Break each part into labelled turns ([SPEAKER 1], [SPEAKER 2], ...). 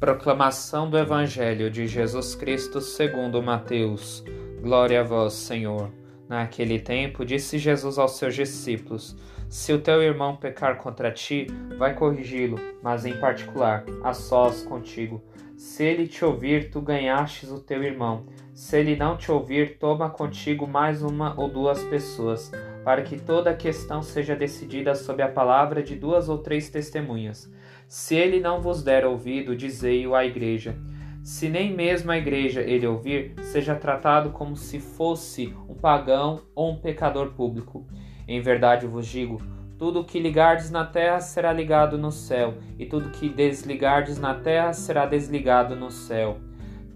[SPEAKER 1] Proclamação do Evangelho de Jesus Cristo segundo Mateus. Glória a vós, Senhor. Naquele tempo, disse Jesus aos seus discípulos: Se o teu irmão pecar contra ti, vai corrigi-lo, mas em particular, a sós contigo. Se ele te ouvir, tu ganhastes o teu irmão. Se ele não te ouvir, toma contigo mais uma ou duas pessoas, para que toda a questão seja decidida sob a palavra de duas ou três testemunhas. Se ele não vos der ouvido, dizei-o à igreja. Se nem mesmo a igreja ele ouvir, seja tratado como se fosse um pagão ou um pecador público. Em verdade vos digo: tudo o que ligardes na terra será ligado no céu, e tudo que desligardes na terra será desligado no céu.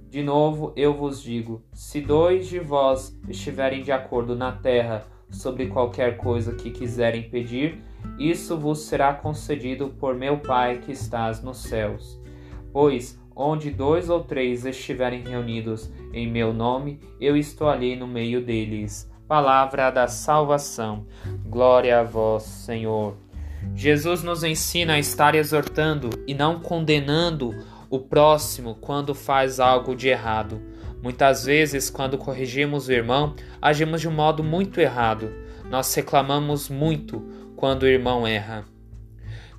[SPEAKER 1] De novo eu vos digo: se dois de vós estiverem de acordo na terra sobre qualquer coisa que quiserem pedir, isso vos será concedido por meu Pai que estás nos céus. Pois onde dois ou três estiverem reunidos em meu nome, eu estou ali no meio deles. Palavra da salvação. Glória a vós, Senhor. Jesus nos ensina a estar exortando e não condenando o próximo quando faz algo de errado. Muitas vezes, quando corrigimos o irmão, agimos de um modo muito errado. Nós reclamamos muito quando o irmão erra.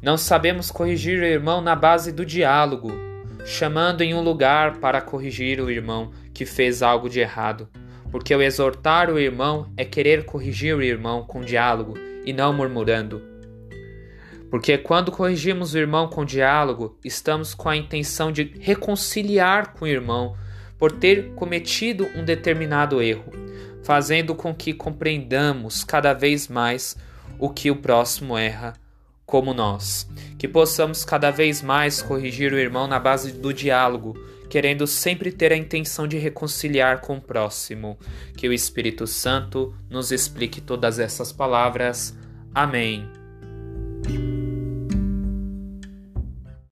[SPEAKER 1] Não sabemos corrigir o irmão na base do diálogo, chamando em um lugar para corrigir o irmão que fez algo de errado. Porque o exortar o irmão é querer corrigir o irmão com diálogo e não murmurando. Porque quando corrigimos o irmão com diálogo, estamos com a intenção de reconciliar com o irmão por ter cometido um determinado erro, fazendo com que compreendamos cada vez mais o que o próximo erra, como nós. Que possamos cada vez mais corrigir o irmão na base do diálogo, querendo sempre ter a intenção de reconciliar com o próximo. Que o Espírito Santo nos explique todas essas palavras. Amém.